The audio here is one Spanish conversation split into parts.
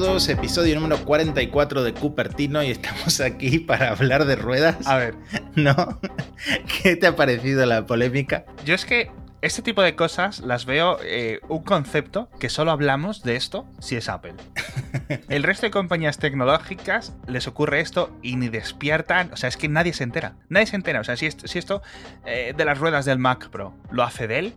todos, episodio número 44 de Cupertino y estamos aquí para hablar de ruedas. A ver, ¿No? ¿Qué te ha parecido la polémica? yo es que este tipo de cosas las veo eh, un concepto que solo hablamos de esto si es Apple. El resto de compañías tecnológicas les ocurre esto y ni despiertan. O sea, es que nadie se entera. Nadie se entera. O sea, si esto, si esto eh, de las ruedas del Mac Pro lo hace de él,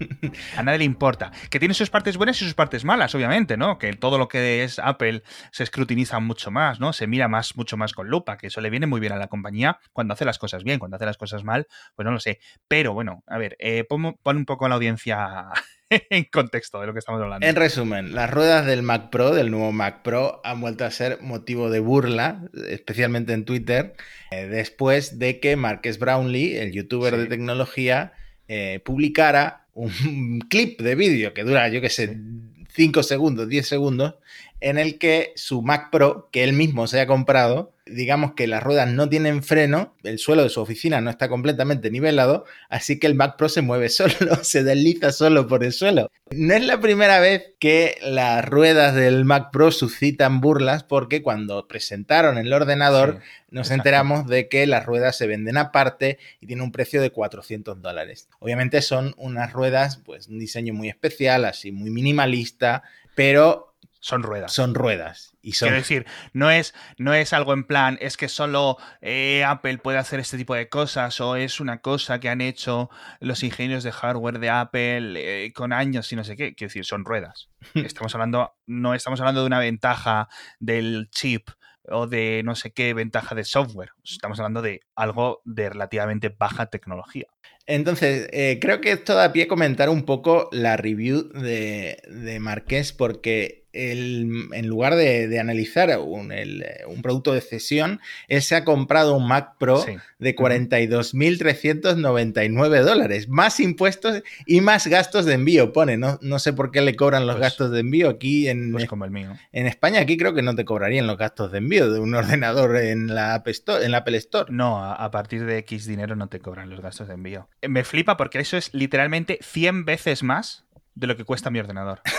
a nadie le importa. Que tiene sus partes buenas y sus partes malas, obviamente, ¿no? Que todo lo que es Apple se escrutiniza mucho más, ¿no? Se mira más, mucho más con lupa, que eso le viene muy bien a la compañía cuando hace las cosas bien, cuando hace las cosas mal, pues no lo sé. Pero bueno, a ver, eh, pon, pon un poco a la audiencia en contexto de lo que estamos hablando. En resumen, las ruedas del Mac Pro, del nuevo Mac Pro, han vuelto a ser motivo de burla, especialmente en Twitter, eh, después de que Marques Brownlee, el youtuber Sí. de tecnología, eh, publicara un clip de vídeo que dura, yo qué sé, 5 segundos, 10 segundos, en el que su Mac Pro, que él mismo se ha comprado, digamos que las ruedas no tienen freno, el suelo de su oficina no está completamente nivelado, así que el Mac Pro se mueve solo, se desliza solo por el suelo. No es la primera vez que las ruedas del Mac Pro suscitan burlas porque cuando presentaron el ordenador Sí, nos exacto. enteramos de que las ruedas se venden aparte y tienen un precio de 400 dólares. Obviamente son unas ruedas, pues un diseño muy especial, así muy minimalista, pero Son ruedas. son ruedas y son Quiero decir, no es, no es algo en plan, es que solo eh, Apple puede hacer este tipo de cosas o es una cosa que han hecho los ingenieros de hardware de Apple eh, con años y no sé qué. Quiero decir, son ruedas. Estamos hablando, no estamos hablando de una ventaja del chip o de no sé qué ventaja de software. Estamos hablando de algo de relativamente baja tecnología. Entonces, eh, creo que esto da pie a comentar un poco la review de, de Marqués, porque él, en lugar de, de analizar un, el- un producto de cesión, él se ha comprado un Mac Pro Sí. de 42.399 dólares, más impuestos y más gastos de envío, pone. No, no sé por qué le cobran los Pues- gastos de envío aquí en, Pues como el mío. en España. Aquí creo que no te cobrarían los gastos de envío de un ordenador en la, App Store, en la Apple Store. No, a, a partir de X dinero no te cobran los gastos de envío. Eh, Me flipa porque eso es literalmente 100 veces más de lo que cuesta mi ordenador.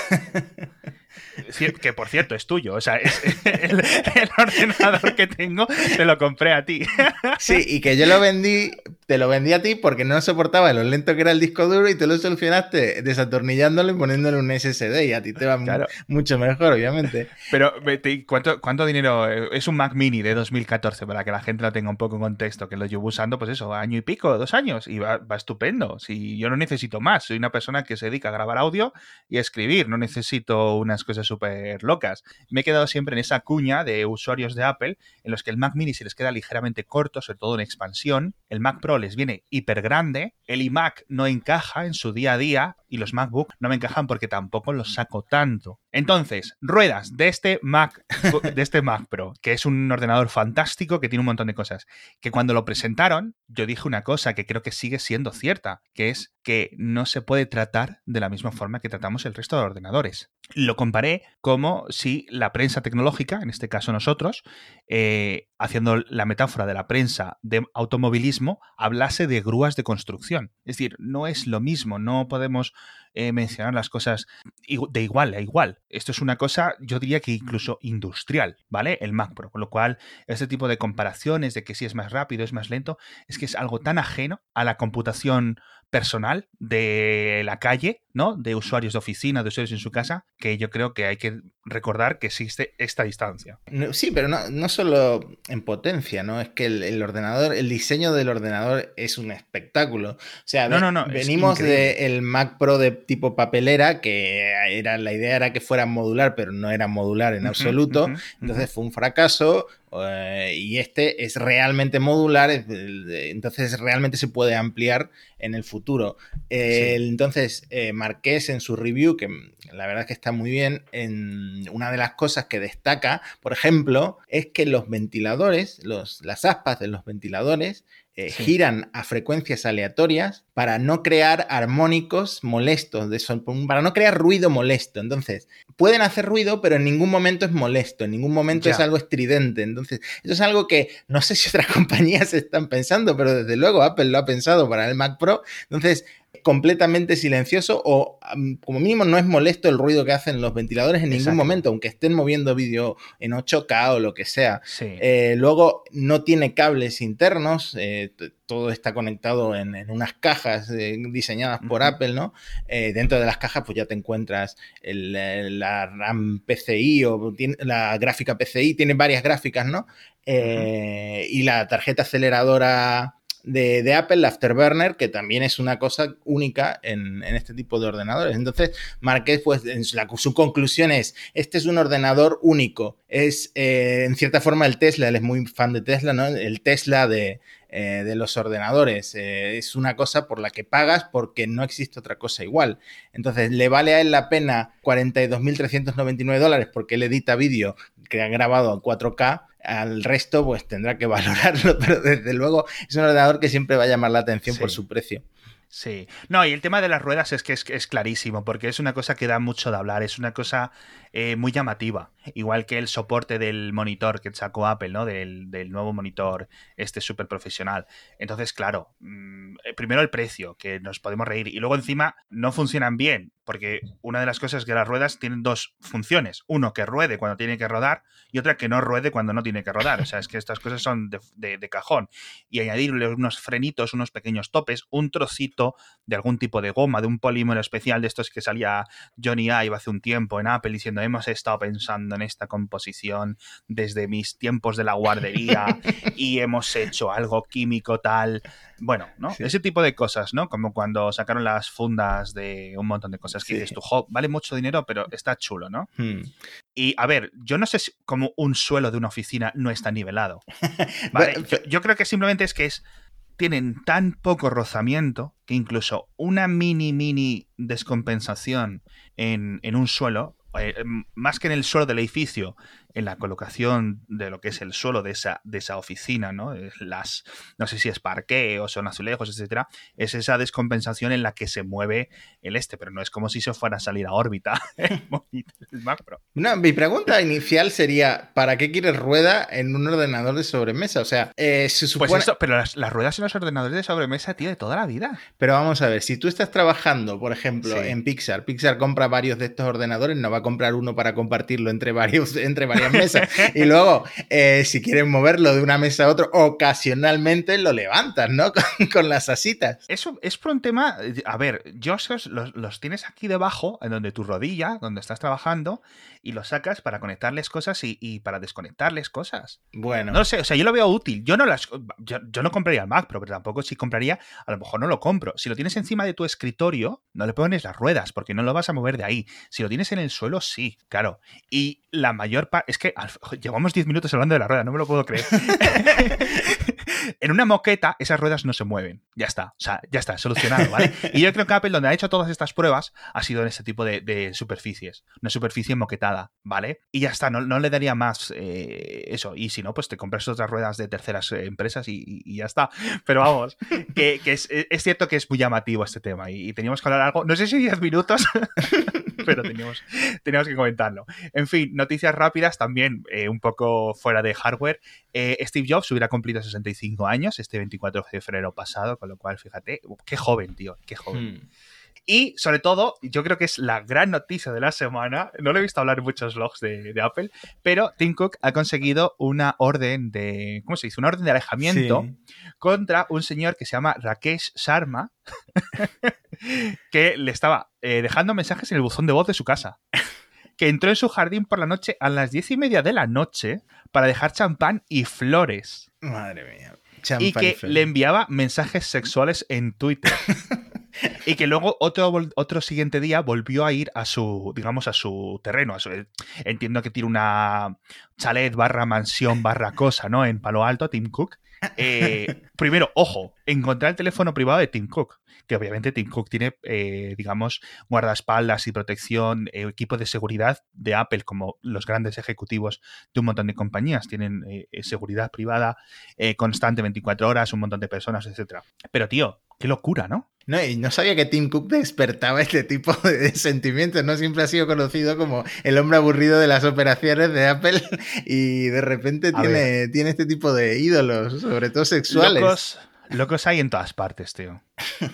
Que por cierto es tuyo, o sea, es el, el ordenador que tengo te lo compré a ti. Sí, y que yo lo vendí, te lo vendí a ti porque no soportaba lo lento que era el disco duro y tú lo solucionaste desatornillándolo y poniéndole un SSD y a ti te va Claro. mucho mejor, obviamente. Pero ¿cuánto, ¿cuánto dinero? eh, Es un Mac Mini de 2014 para que la gente lo tenga un poco en contexto, que lo llevo usando, pues eso, año y pico, dos años, y va, va estupendo. Si yo no necesito más, soy una persona que se dedica a grabar audio y a escribir, no necesito unas cosas súper locas. Me he quedado siempre en esa cuña de usuarios de Apple en los que el Mac Mini se les queda ligeramente corto, sobre todo en expansión, el Mac Pro les viene hiper grande, el iMac no encaja en su día a día y los MacBook no me encajan porque tampoco los saco tanto. Entonces, ruedas de este Mac, de este Mac Pro, que es un ordenador fantástico que tiene un montón de cosas, que cuando lo presentaron yo dije una cosa que creo que sigue siendo cierta, que es que no se puede tratar de la misma forma que tratamos el resto de ordenadores. Lo comparé como si la prensa tecnológica, en este caso nosotros, eh, haciendo la metáfora de la prensa de automovilismo, hablase de grúas de construcción. Es decir, no es lo mismo, no podemos eh, mencionar las cosas de igual a igual. Esto es una cosa, yo diría que incluso industrial, ¿vale? El Mac Pro. Con lo cual, este tipo de comparaciones de que si es más rápido, es más lento, es que es algo tan ajeno a la computación personal de la calle, ¿no? De usuarios de oficina, de usuarios en su casa, que yo creo que hay que recordar que existe esta distancia. Sí, pero no, no solo en potencia, ¿no? Es que el, el ordenador, el diseño del ordenador es un espectáculo. O sea, No, no, venimos del Mac Pro de tipo papelera, que era la idea era que fuera modular, pero no era modular en absoluto. Entonces fue un fracaso eh, y este es realmente modular, es- entonces realmente se puede ampliar en el futuro. Eh, Entonces, eh, Marqués en su review, que la verdad es que está muy bien, en una de las cosas que destaca, por ejemplo, es que los ventiladores, los, las aspas de los ventiladores, eh, Sí. giran a frecuencias aleatorias para no crear armónicos molestos, de para no crear ruido molesto. Entonces, pueden hacer ruido, pero en ningún momento es molesto, en ningún momento Ya. es algo estridente. Entonces, eso es algo que no sé si otras compañías están pensando, pero desde luego Apple lo ha pensado para el Mac Pro. Entonces, completamente silencioso o como mínimo no es molesto el ruido que hacen los ventiladores en ningún momento, aunque estén moviendo vídeo en 8K o lo que sea. Eh, luego no tiene cables internos, eh, todo está conectado en, unas cajas eh, diseñadas por Apple, ¿no? dentro de las cajas pues ya te encuentras la RAM PCI o la gráfica PCI, tiene varias gráficas, ¿no? Y la tarjeta aceleradora de, Apple, la Afterburner, que también es una cosa única en, este tipo de ordenadores. Entonces, Marqués, pues en su, conclusión es, este es un ordenador único. Es, eh, en cierta forma, el Tesla, él es muy fan de Tesla, ¿no? El Tesla de, eh, los ordenadores. Eh, es una cosa por la que pagas porque no existe otra cosa igual. Entonces, le vale a él la pena 42.399 dólares porque él edita vídeo que ha grabado en 4K al resto pues tendrá que valorarlo, pero desde luego es un ordenador que siempre va a llamar la atención por su precio. Sí, no, y el tema de las ruedas es que es, clarísimo, porque es una cosa que da mucho de hablar, es una cosa eh, muy llamativa, igual que el soporte del monitor que sacó Apple, ¿no? Del, nuevo monitor este súper profesional. Entonces, claro, mm, eh, primero el precio, que nos podemos reír, y luego encima no funcionan bien, porque una de las cosas es que las ruedas tienen dos funciones, uno que ruede cuando tiene que rodar y otra que no ruede cuando no tiene que rodar, o sea, es que estas cosas son de, de cajón, y añadirle unos frenitos, unos pequeños topes, un trocito de algún tipo de goma, de un polímero especial de estos que salía Johnny Ive hace un tiempo en Apple diciendo hemos estado pensando en esta composición desde mis tiempos de la guardería y hemos hecho algo químico tal. Bueno, ¿no? Ese tipo de cosas, ¿no? Como cuando sacaron las fundas de un montón de cosas que dices tú, vale mucho dinero, pero está chulo, ¿no? Hmm. Y a ver, yo no sé si como un suelo de una oficina no está nivelado. yo, creo que simplemente es que es tienen tan poco rozamiento que incluso una mini, mini descompensación en, en un suelo, eh, más que en el suelo del edificio, en la colocación de lo que es el suelo de esa, de esa oficina, ¿no? Las, no sé si es parqué o son azulejos, etcétera, es esa descompensación en la que se mueve el este, pero no es como si se fuera a salir a órbita el. No, mi pregunta inicial sería: ¿para qué quieres rueda en un ordenador de sobremesa? O sea, eh, se pues supone. Pues pero las, ruedas en los ordenadores de sobremesa, tío, de toda la vida. Pero vamos a ver, si tú estás trabajando, por ejemplo, en Pixar, Pixar compra varios de estos ordenadores, no va a comprar uno para compartirlo entre varios, entre varios mesas. Y luego, eh, si quieres moverlo de una mesa a otra, ocasionalmente lo levantas, ¿no? Con, las asitas. Eso es por un tema. A ver, yo los, los tienes aquí debajo, en donde tu rodilla, donde estás trabajando, y los sacas para conectarles cosas y, para desconectarles cosas. Bueno. No sé, o sea, yo lo veo útil. Yo no las. Yo, no compraría el Mac Pro, pero tampoco si compraría, a lo mejor no lo compro. Si lo tienes encima de tu escritorio, no le pones las ruedas, porque no lo vas a mover de ahí. Si lo tienes en el suelo, sí, claro. Y la mayor parte. Es que llevamos 10 minutos hablando de la rueda, no me lo puedo creer. en una moqueta, esas ruedas no se mueven. Ya está. O sea, ya está, solucionado, ¿vale? Y yo creo que Apple, donde ha hecho todas estas pruebas, ha sido en este tipo de, superficies. Una superficie moquetada ¿vale? Y ya está, no, le daría más eh, eso. Y si no, pues te compras otras ruedas de terceras eh, empresas y, ya está. Pero vamos, que, es, cierto que es muy llamativo este tema y, teníamos que hablar algo, no sé si 10 minutos, pero teníamos, teníamos que comentarlo. En fin, noticias rápidas también, eh, un poco fuera de hardware. Steve Jobs hubiera cumplido 65 años este 24 de febrero pasado, con lo cual, fíjate, qué joven, tío, qué joven. Hmm. Y sobre todo, yo creo que es la gran noticia de la semana. No lo he visto hablar en muchos blogs de, Apple, pero Tim Cook ha conseguido una orden de. ¿Cómo se dice? Una orden de alejamiento contra un señor que se llama Rakesh Sharma, que le estaba eh, dejando mensajes en el buzón de voz de su casa. Que entró en su jardín por la noche a las diez y media de la noche para dejar champán y flores. Madre mía. y que le enviaba mensajes sexuales en Twitter. y que luego otro, otro siguiente día volvió a ir a su, digamos, a su terreno. entiendo que tiene una chalet barra mansión barra cosa, ¿no? En Palo Alto, Tim Cook. Eh, primero, ojo, encontrar el teléfono privado de Tim Cook, que obviamente Tim Cook tiene, eh, digamos, guardaespaldas y protección, eh, equipo de seguridad de Apple, como los grandes ejecutivos de un montón de compañías, tienen seguridad privada constante 24 horas, un montón de personas, etc. Pero, tío, qué locura, ¿no? No, y no sabía que Tim Cook despertaba este tipo de sentimientos, ¿no? Siempre ha sido conocido como el hombre aburrido de las operaciones de Apple y de repente tiene, tiene, este tipo de ídolos, sobre todo sexuales. Locos, Locos hay en todas partes, tío.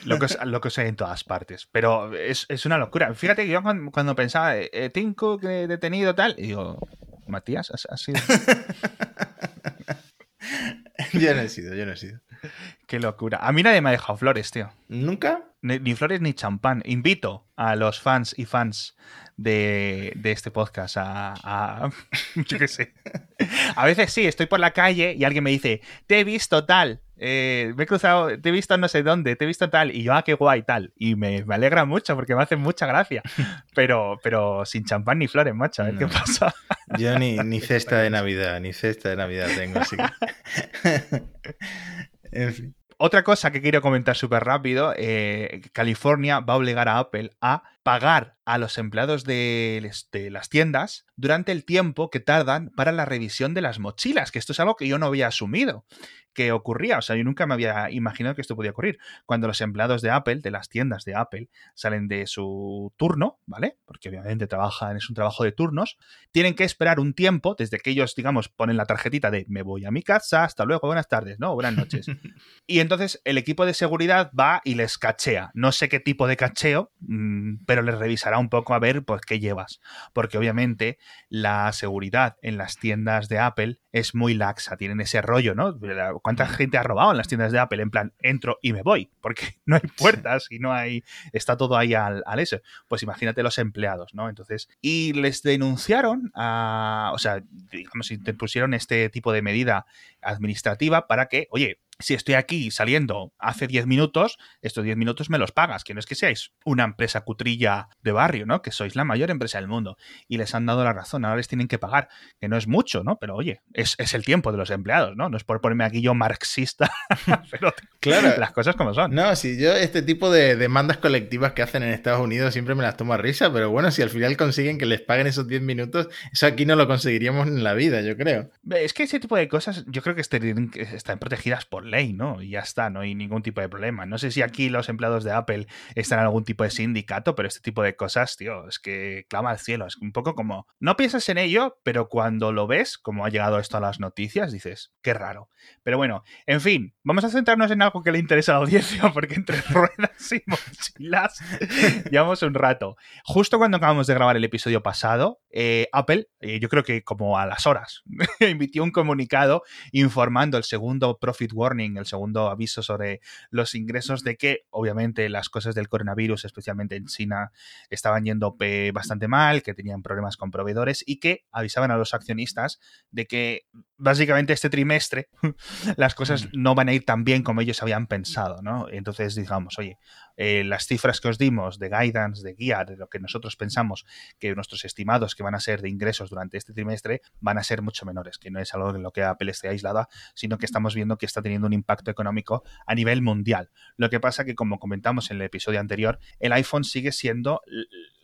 Locos, locos hay en todas partes. Pero es, una locura. Fíjate que yo cuando, pensaba, eh, Tim Cook detenido tal, y digo, Matías, ¿has, sido? yo no he sido, yo no he sido. Qué locura. A mí nadie me ha dejado flores, tío. ¿Nunca? Ni, flores ni champán. Invito a los fans y fans de, este podcast a, a, Yo qué sé. A veces sí, estoy por la calle y alguien me dice, te he visto tal. Eh, me he cruzado, te he visto no sé dónde, te he visto tal, y yo, ah, qué guay, tal. Y me, alegra mucho porque me hace mucha gracia. Pero, pero sin champán ni flores, macho, a ver qué pasa. Yo ni, ni cesta de Navidad, ni cesta de Navidad tengo, así que... en fin. Otra cosa que quiero comentar súper rápido, eh, California va a obligar a Apple a pagar a los empleados de, las tiendas durante el tiempo que tardan para la revisión de las mochilas, que esto es algo que yo no había asumido que ocurría, o sea, yo nunca me había imaginado que esto podía ocurrir. Cuando los empleados de Apple, de las tiendas de Apple, salen de su turno, ¿vale? Porque obviamente trabajan, es un trabajo de turnos, tienen que esperar un tiempo desde que ellos, digamos, ponen la tarjetita de me voy a mi casa, hasta luego, buenas tardes, ¿no? Buenas noches. y entonces el equipo de seguridad va y les cachea. No sé qué tipo de cacheo, mm, pero les revisará un poco a ver pues qué llevas. Porque obviamente la seguridad en las tiendas de Apple es muy laxa, tienen ese rollo, ¿no? ¿Cuánta gente ha robado en las tiendas de Apple? En plan, entro y me voy, porque no hay puertas y no hay, está todo ahí al, al eso. Pues imagínate los empleados, ¿no? Entonces, y les denunciaron a, o sea, digamos, pusieron este tipo de medida administrativa para que, oye, si estoy aquí saliendo hace 10 minutos, estos 10 minutos me los pagas, que no es que seáis una empresa cutrilla de barrio, ¿no? Que sois la mayor empresa del mundo. Y les han dado la razón, ahora les tienen que pagar, que no es mucho, ¿no? Pero oye, es, el tiempo de los empleados, ¿no? No es por ponerme aquí yo marxista, pero claro. las cosas como son. No, si yo este tipo de demandas colectivas que hacen en Estados Unidos siempre me las tomo a risa, pero bueno, si al final consiguen que les paguen esos 10 minutos, eso aquí no lo conseguiríamos en la vida, yo creo. Es que ese tipo de cosas yo creo que están protegidas por ley, ¿no? Y ya está, no hay ningún tipo de problema. No sé si aquí los empleados de Apple están en algún tipo de sindicato, pero este tipo de cosas, tío, es que clama al cielo. Es un poco como, no piensas en ello, pero cuando lo ves, como ha llegado esto a las noticias, dices, qué raro. Pero bueno, en fin, vamos a centrarnos en algo que le interesa a la audiencia, porque entre ruedas y mochilas llevamos un rato. Justo cuando acabamos de grabar el episodio pasado, eh, Apple, eh, yo creo que como a las horas, emitió un comunicado informando el segundo profit warning el segundo aviso sobre los ingresos de que obviamente las cosas del coronavirus, especialmente en China, estaban yendo bastante mal, que tenían problemas con proveedores y que avisaban a los accionistas de que básicamente este trimestre las cosas mm. no van a ir tan bien como ellos habían pensado, ¿no? Entonces digamos, oye, eh, las cifras que os dimos de guidance, de guía, de lo que nosotros pensamos que nuestros estimados que van a ser de ingresos durante este trimestre van a ser mucho menores, que no es algo en lo que Apple esté aislada, sino que estamos viendo que está teniendo un impacto económico a nivel mundial. Lo que pasa que, como comentamos en el episodio anterior, el iPhone sigue siendo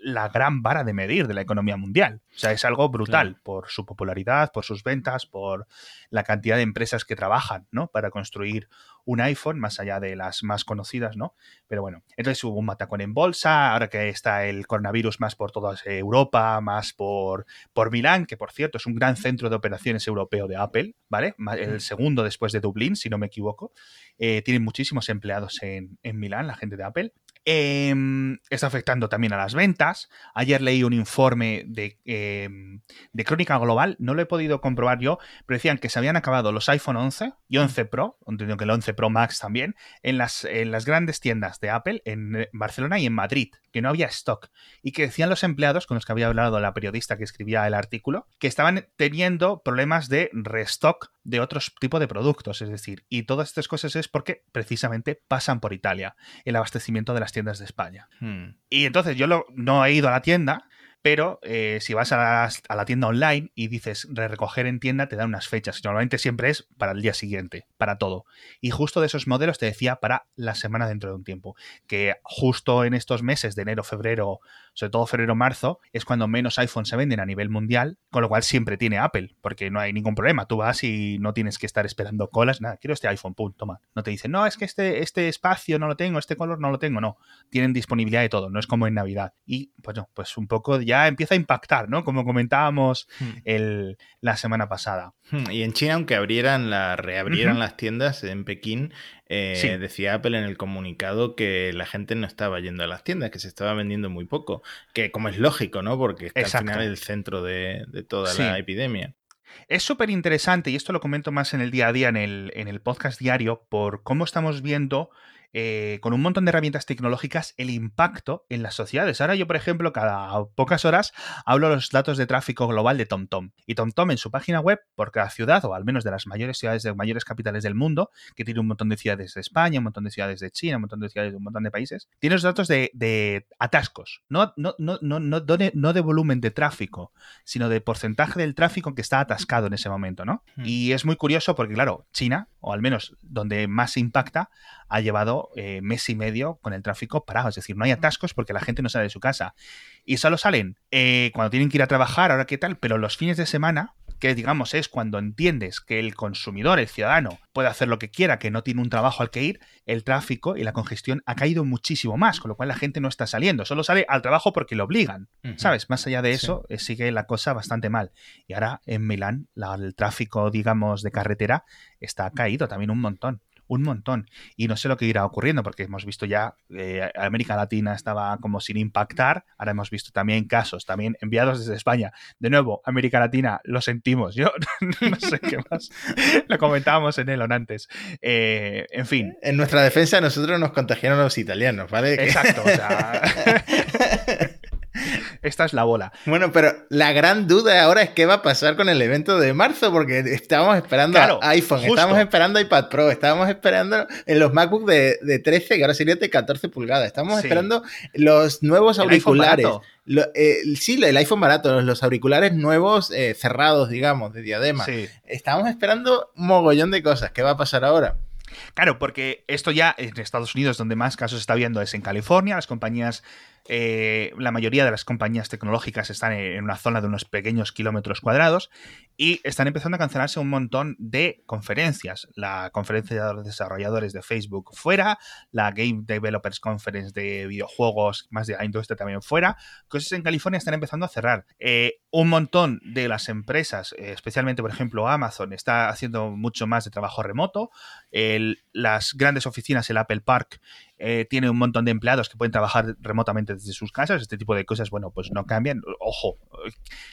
la gran vara de medir de la economía mundial. O sea, es algo brutal por su popularidad, por sus ventas, por la cantidad de empresas que trabajan, ¿no? Para construir un iPhone, más allá de las más conocidas, ¿no? Pero bueno, entonces hubo un matacón en bolsa, ahora que está el coronavirus más por toda Europa, más por, por Milán, que por cierto es un gran centro de operaciones europeo de Apple, ¿vale? El segundo después de Dublín, si no me equivoco. Eh, tienen muchísimos empleados en, en Milán, la gente de Apple. Em, está afectando también a las ventas. Ayer leí un informe de, em, de, Crónica Global, no lo he podido comprobar yo, pero decían que se habían acabado los iPhone 11 y 11 Pro, entiendo que el 11 Pro Max también, en las, en las grandes tiendas de Apple en eh, Barcelona y en Madrid, que no había stock. Y que decían los empleados, con los que había hablado la periodista que escribía el artículo, que estaban teniendo problemas de restock de otros tipos de productos, es decir, y todas estas cosas es porque precisamente pasan por Italia, el abastecimiento de las tiendas de España. Hmm. Y entonces yo no he ido a la tienda, pero eh, si vas a la, tienda online y dices recoger en tienda, te dan unas fechas. Normalmente siempre es para el día siguiente, para todo. Y justo de esos modelos te decía para la semana dentro de un tiempo. Que justo en estos meses de enero, febrero, sobre todo febrero-marzo, es cuando menos iPhones se venden a nivel mundial, con lo cual siempre tiene Apple, porque no hay ningún problema. Tú vas y no tienes que estar esperando colas, nada, quiero este iPhone, pum, toma. No te dicen, no, es que este, este espacio no lo tengo, este color no lo tengo, no. Tienen disponibilidad de todo, no es como en Navidad. Y pues no, pues un poco ya empieza a impactar, ¿no? Como comentábamos hmm. el, la semana pasada. Hmm, y en China, aunque abrieran la, reabrieran las tiendas en Pekín, eh, decía Apple en el comunicado que la gente no estaba yendo a las tiendas, que se estaba vendiendo muy poco, que como es lógico, ¿no? Porque está al final el centro de, toda la epidemia. Es súper interesante, y esto lo comento más en el día a día, en el, en el podcast diario, por cómo estamos viendo eh, con un montón de herramientas tecnológicas el impacto en las sociedades. Ahora yo, por ejemplo, cada pocas horas hablo los datos de tráfico global de TomTom. Y TomTom en su página web, por cada ciudad, o al menos de las mayores ciudades de mayores capitales del mundo, que tiene un montón de ciudades de España, un montón de ciudades de China, un montón de ciudades de un montón de países, tiene los datos de, atascos. No, no, no, no, no, no de volumen de tráfico, sino de porcentaje del tráfico que está atascado en ese momento, ¿no? Hmm. Y es muy curioso porque, claro, China, o al menos donde más impacta, ha llevado eh, mes y medio con el tráfico parado. Es decir, no hay atascos porque la gente no sale de su casa. Y solo salen eh, cuando tienen que ir a trabajar, ahora qué tal, pero los fines de semana, que digamos es cuando entiendes que el consumidor, el ciudadano, puede hacer lo que quiera, que no tiene un trabajo al que ir, el tráfico y la congestión ha caído muchísimo más, con lo cual la gente no está saliendo, solo sale al trabajo porque lo obligan, ¿sabes? Más allá de eso, eh, sigue la cosa bastante mal. Y ahora en Milán, el tráfico, digamos, de carretera está caído también un montón un montón. Y no sé lo que irá ocurriendo, porque hemos visto ya, eh, América Latina estaba como sin impactar, ahora hemos visto también casos, también enviados desde España. De nuevo, América Latina, lo sentimos, yo no sé qué más. lo comentábamos en Elon antes. Eh, en fin. En nuestra defensa, nosotros nos contagiaron los italianos, ¿vale? Exacto, o sea... Esta es la bola. Bueno, pero la gran duda ahora es qué va a pasar con el evento de marzo, porque estábamos esperando iPhone, estábamos esperando iPad Pro, estábamos esperando en los MacBook de, 13, que ahora sería de 14 pulgadas, estábamos esperando los nuevos auriculares. Eh, sí, el iPhone barato, los auriculares nuevos eh, cerrados, digamos, de diadema. Estábamos esperando un mogollón de cosas. ¿Qué va a pasar ahora? Claro, porque esto ya en Estados Unidos, donde más casos está viendo, es en California. Las compañías eh, la mayoría de las compañías tecnológicas están en una zona de unos pequeños kilómetros cuadrados y están empezando a cancelarse un montón de conferencias. La conferencia de desarrolladores de Facebook fuera, la Game Developers Conference de videojuegos, más de la industria también fuera. Cosas en California están empezando a cerrar. Eh, un montón de las empresas, eh, especialmente por ejemplo Amazon, está haciendo mucho más de trabajo remoto. las grandes oficinas, el Apple Park, eh, tiene un montón de empleados que pueden trabajar remotamente desde sus casas, este tipo de cosas, bueno, pues no cambian. Ojo,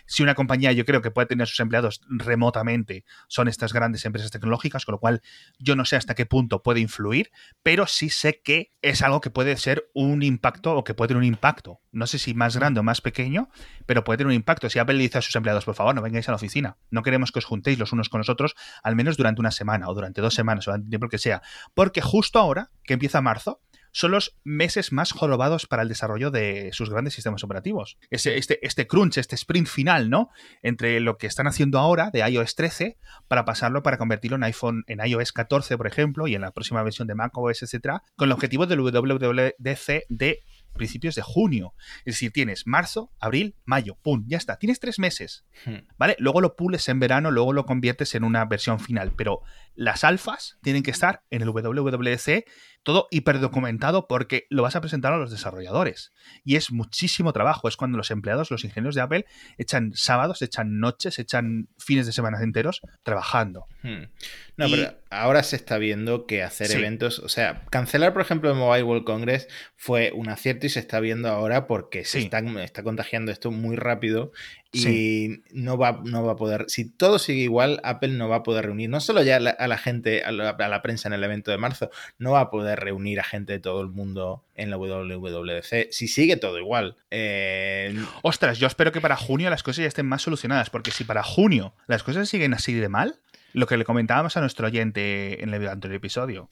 si una compañía yo creo que puede tener a sus empleados remotamente, son estas grandes empresas tecnológicas, con lo cual yo no sé hasta qué punto puede influir, pero sí sé que es algo que puede ser un impacto o que puede tener un impacto. No sé si más grande o más pequeño, pero puede tener un impacto. Si Apple le dice a sus empleados, por favor, no vengáis a la oficina, no queremos que os juntéis los unos con los otros, al menos durante una semana o durante dos semanas o durante el tiempo que sea, porque justo ahora, que empieza marzo, son los meses más jorobados para el desarrollo de sus grandes sistemas operativos. Ese, este, este crunch, este sprint final, ¿no? Entre lo que están haciendo ahora de iOS 13 para pasarlo para convertirlo en iPhone, en iOS 14, por ejemplo, y en la próxima versión de macOS, etcétera, con el objetivo del WWDC de principios de junio. Es decir, tienes marzo, abril, mayo, ¡pum! Ya está. Tienes tres meses. Hmm. ¿Vale? Luego lo pules en verano, luego lo conviertes en una versión final. Pero las alfas tienen que estar en el WWDC todo hiperdocumentado porque lo vas a presentar a los desarrolladores. Y es muchísimo trabajo. Es cuando los empleados, los ingenieros de Apple, echan sábados, echan noches, echan fines de semana enteros trabajando. Hmm. No, pero ahora se está viendo que hacer eventos, o sea, cancelar, por ejemplo, el Mobile World Congress fue un acierto y se está viendo ahora porque se está, está contagiando esto muy rápido y no, va, no va a poder, si todo sigue igual, Apple no va a poder reunir, no solo ya a la, gente, a la, prensa en el evento de marzo, no va a poder reunir a gente de todo el mundo en la WWDC, si sigue todo igual. Eh, Ostras, yo espero que para junio las cosas ya estén más solucionadas, porque si para junio las cosas siguen así de mal, lo que le comentábamos a nuestro oyente en el anterior episodio,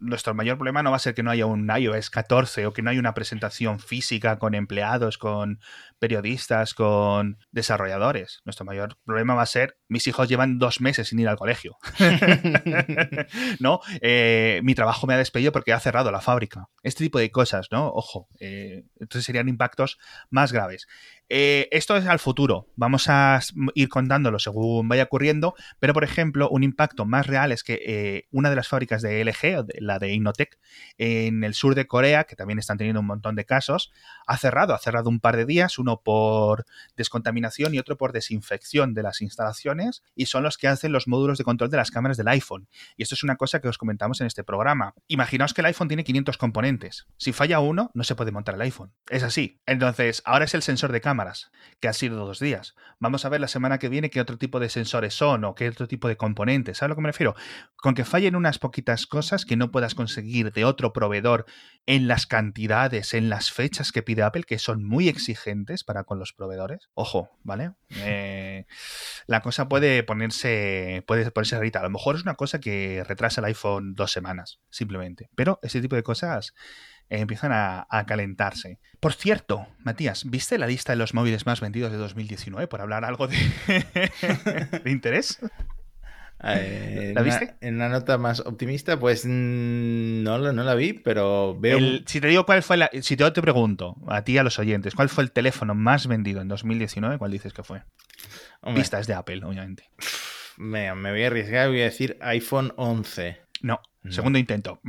nuestro mayor problema no va a ser que no haya un iOS 14 o que no haya una presentación física con empleados, con periodistas, con desarrolladores. Nuestro mayor problema va a ser, mis hijos llevan dos meses sin ir al colegio. ¿No? Eh, mi trabajo me ha despedido porque ha cerrado la fábrica. Este tipo de cosas, ¿no? Ojo, eh, entonces serían impactos más graves. Eh, esto es al futuro, vamos a ir contándolo según vaya ocurriendo, pero por ejemplo, un impacto más real es que eh, una de las fábricas de LG, la de Innotech, en el sur de Corea, que también están teniendo un montón de casos, ha cerrado, ha cerrado un par de días, uno por descontaminación y otro por desinfección de las instalaciones, y son los que hacen los módulos de control de las cámaras del iPhone. Y esto es una cosa que os comentamos en este programa. Imaginaos que el iPhone tiene 500 componentes. Si falla uno, no se puede montar el iPhone. Es así. Entonces, ahora es el sensor de cámaras, que ha sido dos días. Vamos a ver la semana que viene qué otro tipo de sensores son o qué otro tipo de componentes. ¿Sabes a lo que me refiero? Con que fallen unas poquitas cosas que no puedas conseguir de otro proveedor en las cantidades, en las fechas que pide Apple, que son muy exigentes para con los proveedores. Ojo, ¿vale? Eh, la cosa puede ponerse, puede ponerse ahorita. A lo mejor es una cosa que retrasa el iPhone dos semanas, simplemente. Pero ese tipo de cosas eh, empiezan a, calentarse. Por cierto, Matías, ¿viste la lista de los móviles más vendidos de 2019? Por hablar algo de, de interés. Eh, ¿La viste? en una nota más optimista, pues mm, no, no la vi, pero veo. si te digo cuál fue la. Si te, te pregunto, a ti a los oyentes, ¿cuál fue el teléfono más vendido en 2019? ¿Cuál dices que fue? Vista es de Apple, obviamente. Me, me voy a arriesgar, voy a decir iPhone 11. No, segundo intento.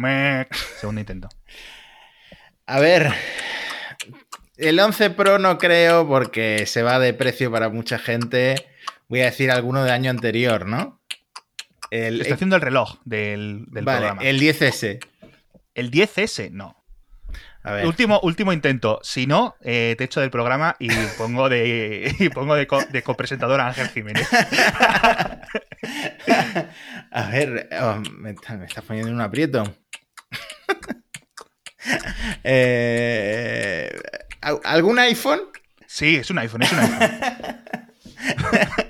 Segundo intento. A ver, el 11 Pro no creo porque se va de precio para mucha gente. Voy a decir alguno de año anterior, ¿no? El, Estoy haciendo el reloj del, del vale, El 10S. El 10S, no. A ver. Último, último intento. Si no, eh, te echo del programa y pongo de, y pongo de, copresentador a Ángel Jiménez. a ver, oh, me, me estás poniendo en un aprieto. Eh, ¿Algún iPhone? Sí, es un iPhone, es un iPhone.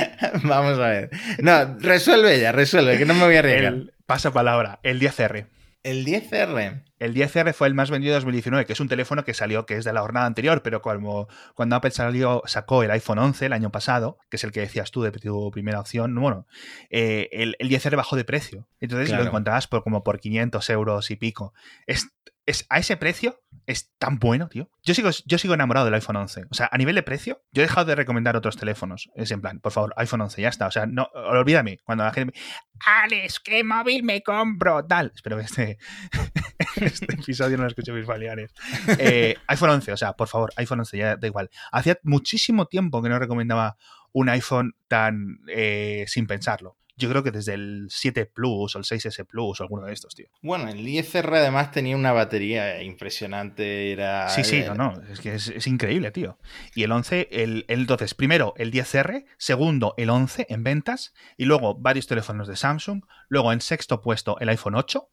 Vamos a ver. No, resuelve ya, resuelve, que no me voy a arriesgar. pasa palabra, el 10R. El 10R. El 10R fue el más vendido de 2019, que es un teléfono que salió, que es de la jornada anterior, pero como cuando Apple salió, sacó el iPhone 11 el año pasado, que es el que decías tú de tu primera opción, bueno, eh, el, 10R bajó de precio. Entonces lo encontrabas por como por 500 euros y pico. Es, es, a ese precio es tan bueno, tío. Yo sigo, yo sigo enamorado del iPhone 11. O sea, a nivel de precio, yo he dejado de recomendar otros teléfonos. Es en plan, por favor, iPhone 11, ya está. O sea, no, olvídame. Cuando la gente me. Alex, ¿qué móvil me compro? Tal. Espero que este, este episodio no lo escuche mis familiares. Eh, iPhone 11, o sea, por favor, iPhone 11, ya da igual. Hacía muchísimo tiempo que no recomendaba un iPhone tan eh, sin pensarlo. Yo creo que desde el 7 Plus o el 6S Plus o alguno de estos, tío. Bueno, el 10R además tenía una batería impresionante. Era... Sí, sí, no, no. Es que es, increíble, tío. Y el 11, el, entonces, primero el 10R, segundo el 11 en ventas, y luego varios teléfonos de Samsung. Luego en sexto puesto el iPhone 8.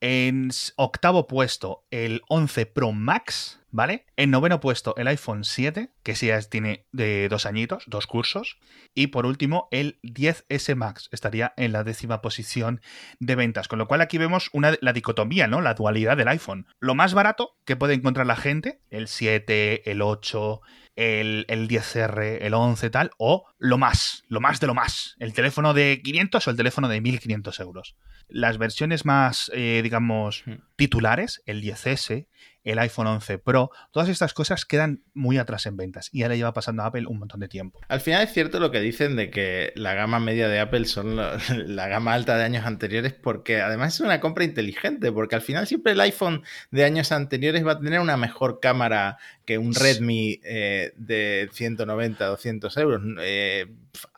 En octavo puesto el 11 Pro Max. ¿Vale? En noveno puesto el iPhone 7, que sí tiene de dos añitos, dos cursos. Y por último, el 10S Max estaría en la décima posición de ventas. Con lo cual aquí vemos una, la dicotomía, ¿no? La dualidad del iPhone. Lo más barato que puede encontrar la gente, el 7, el 8, el, el, 10R, el 11 tal, o lo más, lo más de lo más, el teléfono de 500 o el teléfono de 1500 euros. Las versiones más, eh, digamos, hmm. titulares, el 10S, el iPhone 11 Pro, todas estas cosas quedan muy atrás en ventas y ya le lleva pasando a Apple un montón de tiempo. Al final es cierto lo que dicen de que la gama media de Apple son la gama alta de años anteriores porque además es una compra inteligente porque al final siempre el iPhone de años anteriores va a tener una mejor cámara que un Redmi eh, de 190, 200 euros. Eh,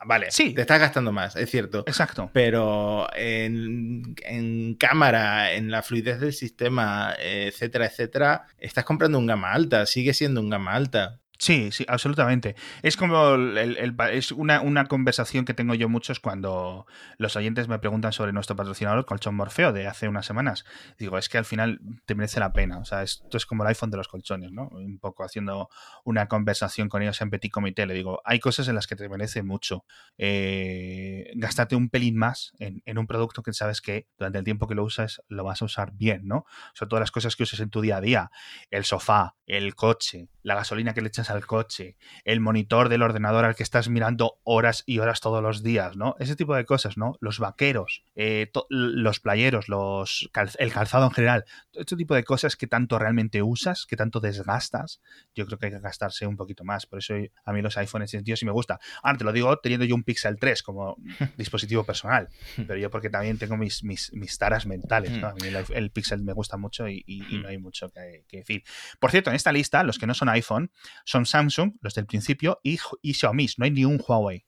vale, sí. te estás gastando más, es cierto. Exacto. Pero en, en cámara, en la fluidez del sistema, etcétera, etcétera, estás comprando un gama alta, sigue siendo un gama alta. Sí, sí, absolutamente. Es como el, es una, una, conversación que tengo yo muchos cuando los oyentes me preguntan sobre nuestro patrocinador, colchón Morfeo, de hace unas semanas. Digo, es que al final te merece la pena. O sea, esto es como el iPhone de los colchones, ¿no? Un poco haciendo una conversación con ellos en petit comité. Le digo, hay cosas en las que te merece mucho eh, gastarte un pelín más en, en, un producto que sabes que durante el tiempo que lo usas lo vas a usar bien, ¿no? Sobre todas las cosas que uses en tu día a día. El sofá, el coche, la gasolina que le echas al coche, el monitor del ordenador al que estás mirando horas y horas todos los días, ¿no? Ese tipo de cosas, ¿no? Los vaqueros, eh, los playeros, los el calzado en general, este tipo de cosas que tanto realmente usas, que tanto desgastas, yo creo que hay que gastarse un poquito más. Por eso a mí los iPhones en sentido sí me gusta. Ahora te lo digo teniendo yo un Pixel 3 como dispositivo personal, pero yo porque también tengo mis, mis, mis taras mentales, ¿no? A mí el, Pixel me gusta mucho y, no hay mucho que, que decir. Por cierto, en esta lista, los que no son iPhone, son Samsung, los del principio, y, y Xiaomi. No hay ni un Huawei.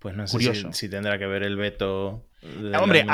Pues no sé si, tendrá que ver el veto. De Hombre,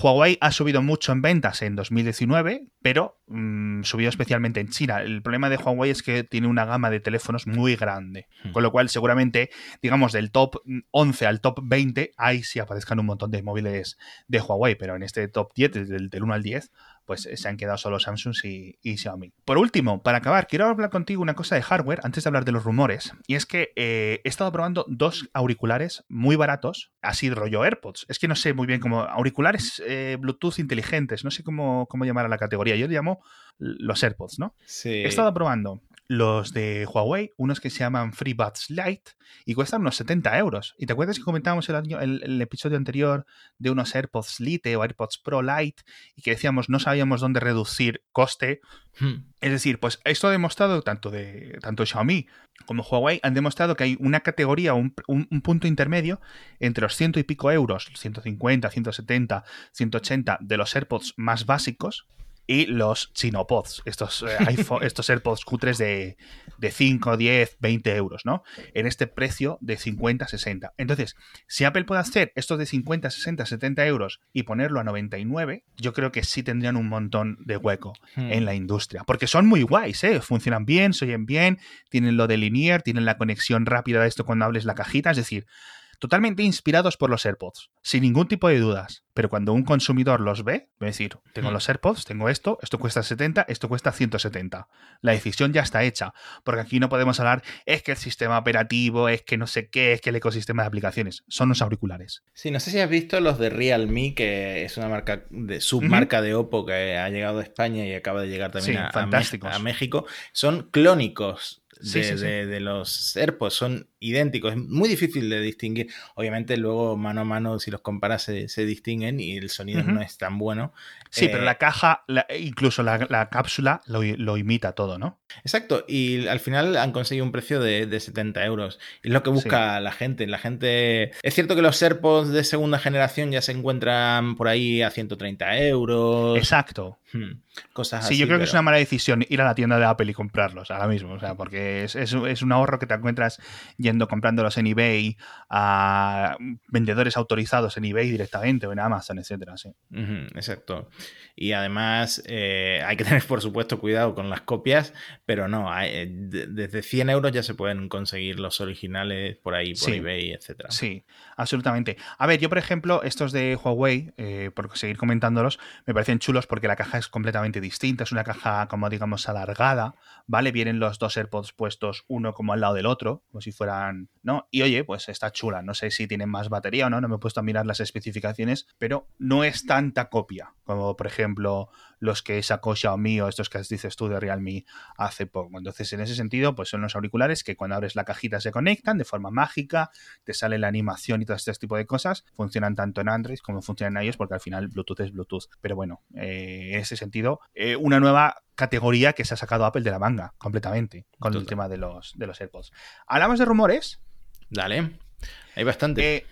Huawei ha subido mucho en ventas en 2019, pero mm, subió especialmente en China. El problema de Huawei es que tiene una gama de teléfonos muy grande, hmm. con lo cual seguramente, digamos, del top 11 al top 20, ahí sí aparezcan un montón de móviles de Huawei, pero en este top 10, del, del 1 al 10, pues se han quedado solo Samsung y, Xiaomi. Por último, para acabar, quiero hablar contigo una cosa de hardware antes de hablar de los rumores. Y es que eh, he estado probando dos auriculares muy baratos, así rollo AirPods. Es que no sé muy bien cómo. Auriculares eh, Bluetooth inteligentes, no sé cómo, cómo llamar a la categoría. Yo le llamo los AirPods, ¿no? Sí. He estado probando los de Huawei, unos que se llaman FreeBuds Lite y cuestan unos 70 euros. ¿Y te acuerdas que comentábamos el, el, episodio anterior de unos AirPods Lite o AirPods Pro Lite y que decíamos no sabíamos dónde reducir coste? Hmm. Es decir, pues esto ha demostrado, tanto, de, tanto Xiaomi como Huawei han demostrado que hay una categoría, un, un, punto intermedio entre los ciento y pico euros, 150, 170, 180 de los AirPods más básicos, y los Chinopods, estos, eh, iPhone, estos AirPods cutres de, de 5, 10, 20 euros, ¿no? En este precio de 50, 60. Entonces, si Apple puede hacer estos de 50, 60, 70 euros y ponerlo a 99, yo creo que sí tendrían un montón de hueco hmm. en la industria. Porque son muy guays, ¿eh? Funcionan bien, se oyen bien, tienen lo de linear, tienen la conexión rápida de esto cuando hables la cajita, es decir, totalmente inspirados por los AirPods, sin ningún tipo de dudas. Pero cuando un consumidor los ve, va a decir, tengo hmm. los AirPods, tengo esto, esto cuesta 70, esto cuesta 170. La decisión ya está hecha, porque aquí no podemos hablar, es que el sistema operativo, es que no sé qué, es que el ecosistema de aplicaciones, son los auriculares. Sí, no sé si has visto los de Realme, que es una marca de submarca de Oppo que ha llegado a España y acaba de llegar también a, a México. Son clónicos de, los AirPods son idénticos. Es muy difícil de distinguir. Obviamente, luego mano a mano, si los comparas, se, distinguen y el sonido no es tan bueno. Sí, pero la eh, caja, incluso la, cápsula, lo, imita todo, ¿no? Exacto. Y al final han conseguido un precio de, 70 euros. Es lo que busca la gente. La gente. Es cierto que los AirPods de segunda generación ya se encuentran por ahí a 130 euros. Exacto. Hmm. Cosas sí, yo creo que es una mala decisión ir a la tienda de Apple y comprarlos ahora mismo. O sea, porque es, es, un ahorro que te encuentras yendo comprándolos en eBay a vendedores autorizados en eBay directamente o en Amazon, etcétera. Sí. exacto. Y además eh, hay que tener, por supuesto, cuidado con las copias, pero no, eh, desde 100 euros ya se pueden conseguir los originales por ahí, por eBay, etcétera. Sí, absolutamente. A ver, yo, por ejemplo, estos de Huawei, eh, por seguir comentándolos, me parecen chulos porque la caja es completamente distinta, es una caja, como digamos, alargada, ¿vale? Vienen los dos AirPods puestos uno como al lado del otro, como si fueran, ¿no? Y oye, pues está chula, no sé si tienen más batería o no, no me he puesto a mirar las especificaciones, pero no es tanta copia como, por ejemplo, los que sacó Xiaomi o estos que dices tú de Realme hace poco. Entonces, en ese sentido, pues son los auriculares que cuando abres la cajita se conectan de forma mágica, te sale la animación y todo este tipo de cosas. Funcionan tanto en Android como funcionan en iOS porque al final Bluetooth es Bluetooth. Pero bueno, eh, en ese sentido, eh, una nueva categoría que se ha sacado Apple de la manga completamente con el tema de los, de los AirPods. Hablamos de rumores. Dale. Hay bastante. Eh,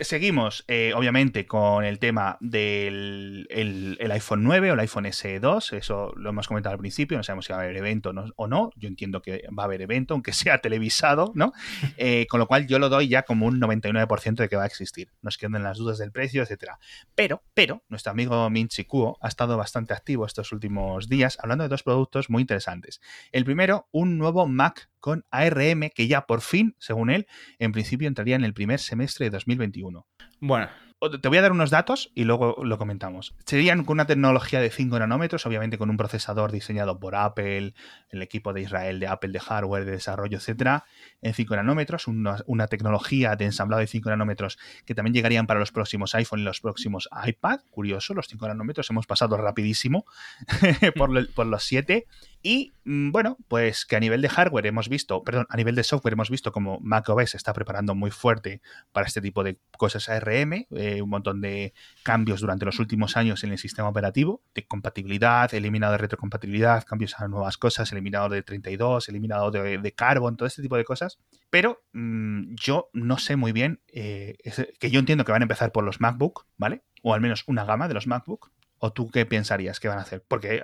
Seguimos, eh, obviamente, con el tema del el, iPhone 9 o el iPhone SE2. Eso lo hemos comentado al principio. No sabemos si va a haber evento o no. Yo entiendo que va a haber evento, aunque sea televisado, ¿no? Eh, con lo cual yo lo doy ya como un 99% de que va a existir. Nos quedan las dudas del precio, etcétera. Pero, pero, nuestro amigo Minchi Kuo ha estado bastante activo estos últimos días hablando de dos productos muy interesantes. El primero, un nuevo Mac con ARM que ya por fin, según él, en principio entraría en el primer semestre de 2021. Bueno, te voy a dar unos datos y luego lo comentamos. Serían con una tecnología de 5 nanómetros, obviamente con un procesador diseñado por Apple, el equipo de Israel de Apple de hardware, de desarrollo, etcétera, en 5 nanómetros, una, tecnología de ensamblado de 5 nanómetros que también llegarían para los próximos iPhone y los próximos iPad. Curioso, los 5 nanómetros hemos pasado rapidísimo por, los 7 y mm, bueno, pues que a nivel de hardware hemos visto, perdón, a nivel de software hemos visto como macOS está preparando muy fuerte para este tipo de cosas ARM, eh, un montón de cambios durante los últimos años en el sistema operativo, de compatibilidad, eliminado de retrocompatibilidad, cambios a nuevas cosas, eliminado de 32, eliminado de, de Carbon, todo este tipo de cosas. Pero mm, yo no sé muy bien, eh, que yo entiendo que van a empezar por los MacBook, ¿vale? O al menos una gama de los MacBook. ¿O tú qué pensarías que van a hacer? Porque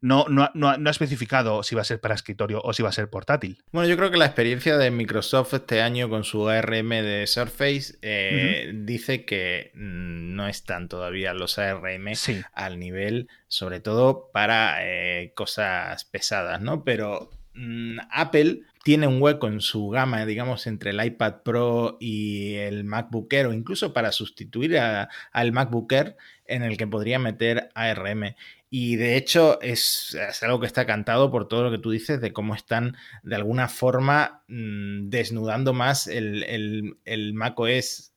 no, no, no, ha especificado si va a ser para escritorio o si va a ser portátil. Bueno, yo creo que la experiencia de Microsoft este año con su ARM de Surface eh, dice que mm, no están todavía los ARM al nivel, sobre todo para eh, cosas pesadas, ¿no? Pero mm, Apple tiene un hueco en su gama, digamos, entre el iPad Pro y el MacBook Air, o incluso para sustituir al MacBook Air, en el que podría meter ARM. Y de hecho es, algo que está cantado por todo lo que tú dices de cómo están de alguna forma mm, desnudando más el, el, el macOS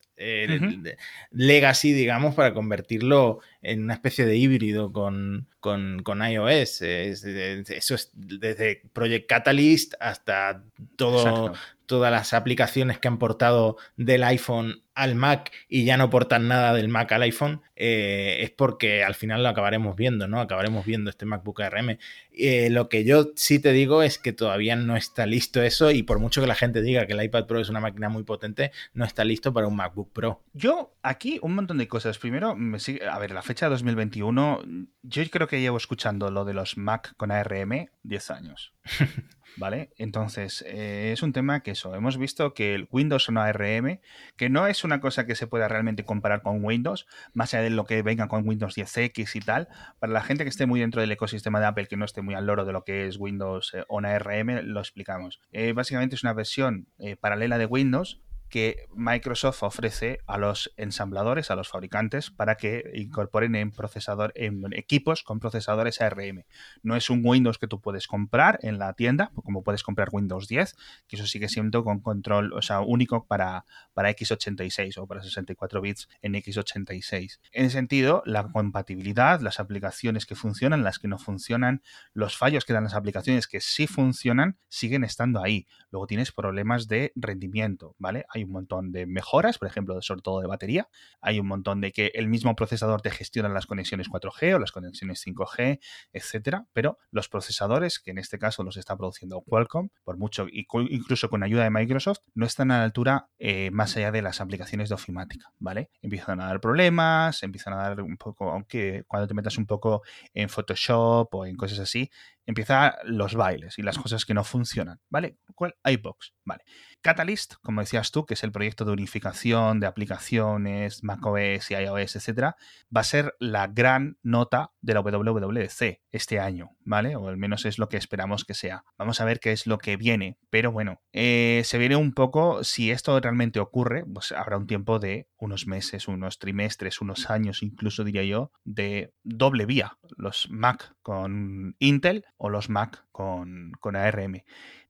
legacy, digamos, para convertirlo en una especie de híbrido con, con, iOS. eso es desde Project Catalyst hasta todo, todas las aplicaciones que han portado del iPhone al Mac y ya no portan nada del Mac al iPhone, eh, es porque al final lo acabaremos viendo, ¿no? Acabaremos viendo este MacBook ARM. Eh, lo que yo sí te digo es que todavía no está listo eso y por mucho que la gente diga que el iPad Pro es una máquina muy potente, no está listo para un MacBook Pro. Yo aquí un montón de cosas. Primero, me sigue, a ver, la fecha de 2021, yo creo que llevo escuchando lo de los Mac con ARM 10 años. ¿Vale? Entonces, eh, es un tema que eso, hemos visto que el Windows con ARM, que no es una cosa que se pueda realmente comparar con Windows, más allá de lo que venga con Windows 10X y tal, para la gente que esté muy dentro del ecosistema de Apple, que no esté muy al loro de lo que es Windows eh, on ARM, lo explicamos. Eh, básicamente es una versión paralela de Windows que Microsoft ofrece a los ensambladores, a los fabricantes, para que incorporen en, procesador, en equipos con procesadores ARM. No es un Windows que tú puedes comprar en la tienda, como puedes comprar Windows 10, que eso sigue siendo con control, o sea, único para, para x86 o para 64 bits en x86. En ese sentido, la compatibilidad, las aplicaciones que funcionan, las que no funcionan, los fallos que dan las aplicaciones que sí funcionan, siguen estando ahí. Luego tienes problemas de rendimiento, ¿vale? Hay un montón de mejoras, por ejemplo, sobre todo de batería. Hay un montón de que el mismo procesador te gestiona las conexiones 4G o las conexiones 5G, etcétera, pero los procesadores, que en este caso los está produciendo Qualcomm, por mucho, incluso con ayuda de Microsoft, no están a la altura eh, más allá de las aplicaciones de ofimática, ¿vale? Empiezan a dar problemas, empiezan a dar un poco, aunque cuando te metas un poco en Photoshop o en cosas así, empieza los bailes y las cosas que no funcionan, ¿vale? ¿Cuál? iBox, ¿vale? Catalyst, como decías tú, que es el proyecto de unificación de aplicaciones, macOS y iOS, etcétera, va a ser la gran nota de la WWDC este año, ¿vale? O al menos es lo que esperamos que sea. Vamos a ver qué es lo que viene, pero bueno, eh, se viene un poco, si esto realmente ocurre, pues habrá un tiempo de unos meses, unos trimestres, unos años, incluso diría yo, de doble vía, los Mac con Intel o los Mac con, con ARM.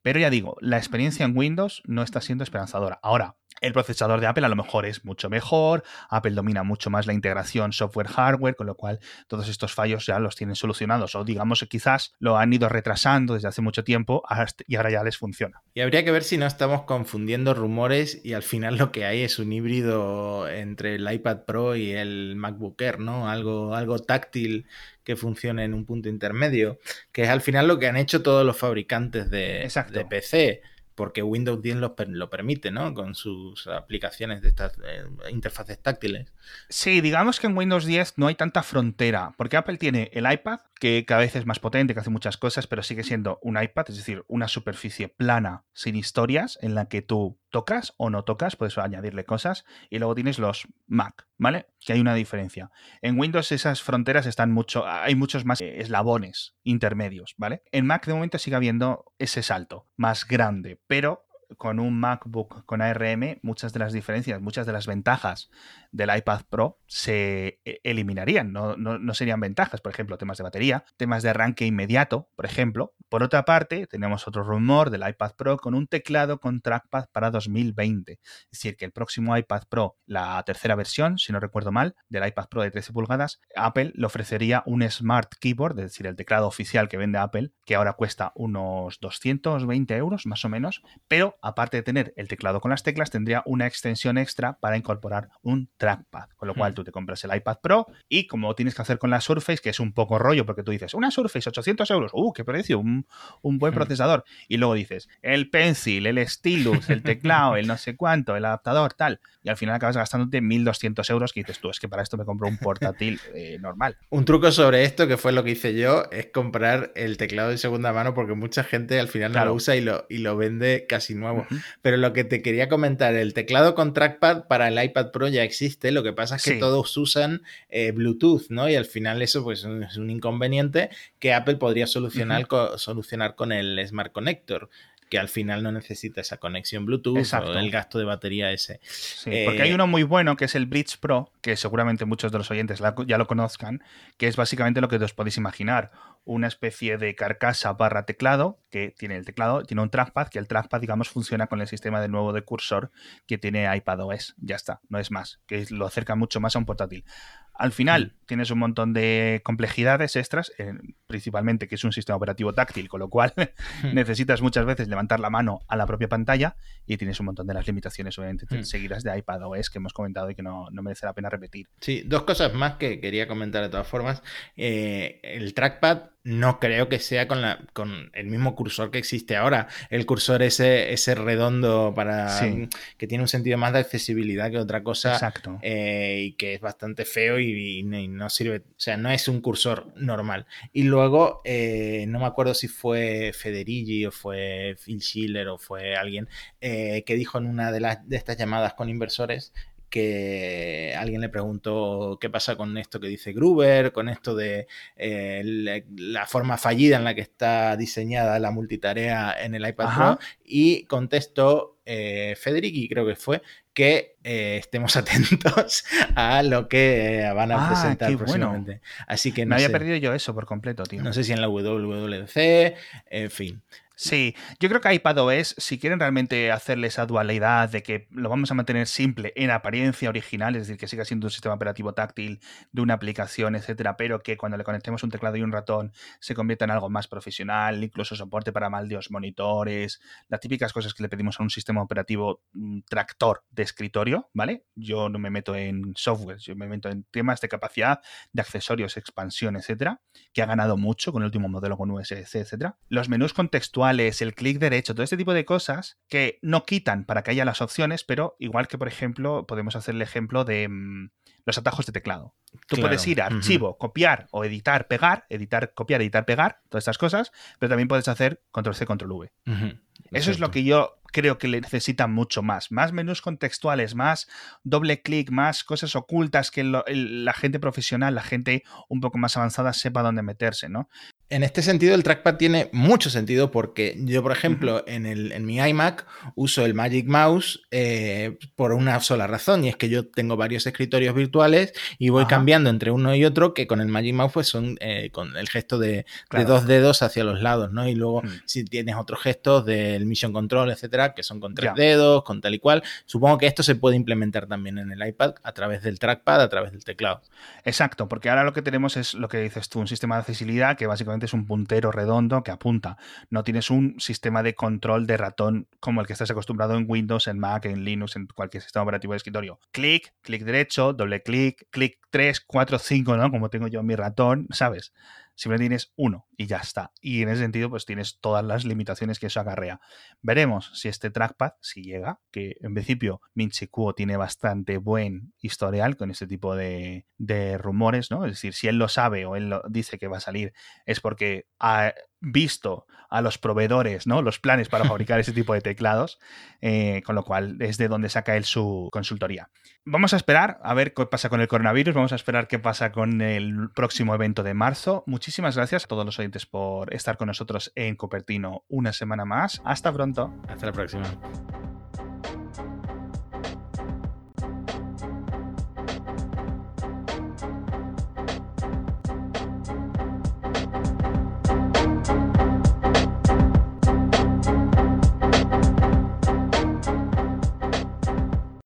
Pero ya digo, la experiencia en Windows no está siendo esperanzadora. Ahora, el procesador de Apple a lo mejor es mucho mejor, Apple domina mucho más la integración software-hardware, con lo cual todos estos fallos ya los tienen solucionados o digamos que quizás lo han ido retrasando desde hace mucho tiempo y ahora ya les funciona. Y habría que ver si no estamos confundiendo rumores y al final lo que hay es un híbrido entre el iPad Pro y el MacBook Air, ¿no? Algo, algo táctil que funcione en un punto intermedio, que es al final lo que han hecho todos los fabricantes de, de PC porque Windows 10 lo, lo, permite, ¿no? Con sus aplicaciones de estas eh, interfaces táctiles. Sí, digamos que en Windows 10 no hay tanta frontera, porque Apple tiene el iPad, que cada vez es más potente, que hace muchas cosas, pero sigue siendo un iPad, es decir, una superficie plana, sin historias, en la que tú tocas o no tocas, puedes añadirle cosas, y luego tienes los Mac, ¿vale? Que hay una diferencia. En Windows esas fronteras están mucho, hay muchos más eslabones intermedios, ¿vale? En Mac de momento sigue habiendo ese salto más grande, pero con un MacBook con ARM, muchas de las diferencias, muchas de las ventajas del iPad Pro se e, eliminarían, no, no, serían ventajas, por ejemplo, temas de batería, temas de arranque inmediato, por ejemplo. Por otra parte, tenemos otro rumor del iPad Pro con un teclado con trackpad para 2020. Es decir, que el próximo iPad Pro, la tercera versión, si no recuerdo mal, del iPad Pro de 13 pulgadas, Apple le ofrecería un Smart Keyboard, es decir, el teclado oficial que vende Apple, que ahora cuesta unos 220 euros más o menos, pero aparte de tener el teclado con las teclas, tendría una extensión extra para incorporar un trackpad. Con lo cual tú te compras el iPad Pro y como tienes que hacer con la Surface, que es un poco rollo, porque tú dices, una Surface, 800 euros, ¡uh, qué precio! Un, buen procesador. Y luego dices, el Pencil, el Stylus, el teclado, el no sé cuánto, el adaptador, tal. Y al final acabas gastándote 1.200 euros que dices tú, es que para esto me compro un portátil eh, normal. Un truco sobre esto, que fue lo que hice yo, es comprar el teclado de segunda mano porque mucha gente al final no lo usa y lo, y lo vende casi nuevo. Pero lo que te quería comentar, el teclado con trackpad para el iPad Pro ya existe, lo que pasa es que todos usan eh, Bluetooth, ¿no? Y al final eso pues es un inconveniente que Apple podría solucionar, solucionar con el Smart Connector que al final no necesita esa conexión Bluetooth o el gasto de batería ese. porque hay eh, uno muy bueno que es el Bridge Pro, que seguramente muchos de los oyentes ya lo conozcan, que es básicamente lo que os podéis imaginar, una especie de carcasa barra teclado que tiene el teclado, tiene un trackpad, que el trackpad, digamos, funciona con el sistema de nuevo de cursor que tiene iPadOS. Ya está, no es más, que lo acerca mucho más a un portátil. Al final mm. tienes un montón de complejidades extras, eh, principalmente que es un sistema operativo táctil, con lo cual mm. necesitas muchas veces levantar la mano a la propia pantalla y tienes un montón de las limitaciones, obviamente, mm. seguidas de iPad OS que hemos comentado y que no, merece la pena repetir. Sí, dos cosas más que quería comentar de todas formas. Eh, el trackpad no creo que sea con, la, con el mismo cursor que existe ahora. El cursor ese, ese redondo para que tiene un sentido más de accesibilidad que otra cosa. Exacto. Eh, y que es bastante feo y, no sirve. O sea, no es un cursor normal. Y luego, eh, no me acuerdo si fue Federici o fue Phil Schiller o fue alguien eh, que dijo en una de, las, de estas llamadas con inversores que alguien le preguntó qué pasa con esto que dice Gruber, con esto de eh, la, forma fallida en la que está diseñada la multitarea en el iPad Pro, y contestó eh, Federici, creo que fue, que eh, estemos atentos a lo que van a ah, presentar próximamente. Así que no Me había perdido yo eso por completo, tío. No sé si en la WWDC, en fin. Sí, yo creo que iPadOS, si quieren realmente hacerle esa dualidad de que lo vamos a mantener simple en apariencia original, es decir, que siga siendo un sistema operativo táctil de una aplicación, etcétera, pero que cuando le conectemos un teclado y un ratón se convierta en algo más profesional, incluso soporte para maldios monitores, las típicas cosas que le pedimos a un sistema operativo mm, tractor de escritorio, ¿vale? Yo no me meto en software, yo me meto en temas de capacidad, de accesorios, expansión, etcétera, que ha ganado mucho con el último modelo con USC, etcétera. Los menús contextuales el clic derecho, todo este tipo de cosas que no quitan para que haya las opciones, pero igual que, por ejemplo, podemos hacer el ejemplo de mm, los atajos de teclado. Tú puedes ir a archivo, copiar o editar, pegar, editar, copiar, editar, pegar, todas estas cosas, pero también puedes hacer control C, control V. Eso es lo que yo creo que le necesitan mucho más. Más menús contextuales, más doble clic, más cosas ocultas que la gente profesional, la gente un poco más avanzada sepa dónde meterse, ¿no? En este sentido, el trackpad tiene mucho sentido porque yo, por ejemplo, en, el, en mi iMac uso el Magic Mouse eh, por una sola razón y es que yo tengo varios escritorios virtuales y voy cambiando entre uno y otro que con el Magic Mouse pues son eh, con el gesto de, dos dedos hacia los lados, ¿no? Y luego mm. si tienes otros gestos del Mission Control, etcétera, que son con tres dedos, con tal y cual, supongo que esto se puede implementar también en el iPad a través del trackpad, a través del teclado. Exacto, porque ahora lo que tenemos es lo que dices tú, un sistema de accesibilidad que básicamente es un puntero redondo que apunta. No tienes un sistema de control de ratón como el que estás acostumbrado en Windows, en Mac, en Linux, en cualquier sistema operativo de escritorio. Clic, clic derecho, doble clic, clic 3, 4, 5, ¿no? Como tengo yo mi ratón, ¿sabes? Simplemente tienes uno y ya está. Y en ese sentido, pues tienes todas las limitaciones que eso acarrea. Veremos si este trackpad, si llega, que en principio Minchi Kuo tiene bastante buen historial con este tipo de, de rumores, ¿no? Es decir, si él lo sabe o él lo dice que va a salir, es porque ha visto a los proveedores, ¿no? Los planes para fabricar ese tipo de teclados, eh, con lo cual es de donde saca él su consultoría. Vamos a esperar a ver qué pasa con el coronavirus, vamos a esperar qué pasa con el próximo evento de marzo. Muchísimas gracias a todos los oyentes por estar con nosotros en Copertino una semana más. Hasta pronto. Hasta la próxima.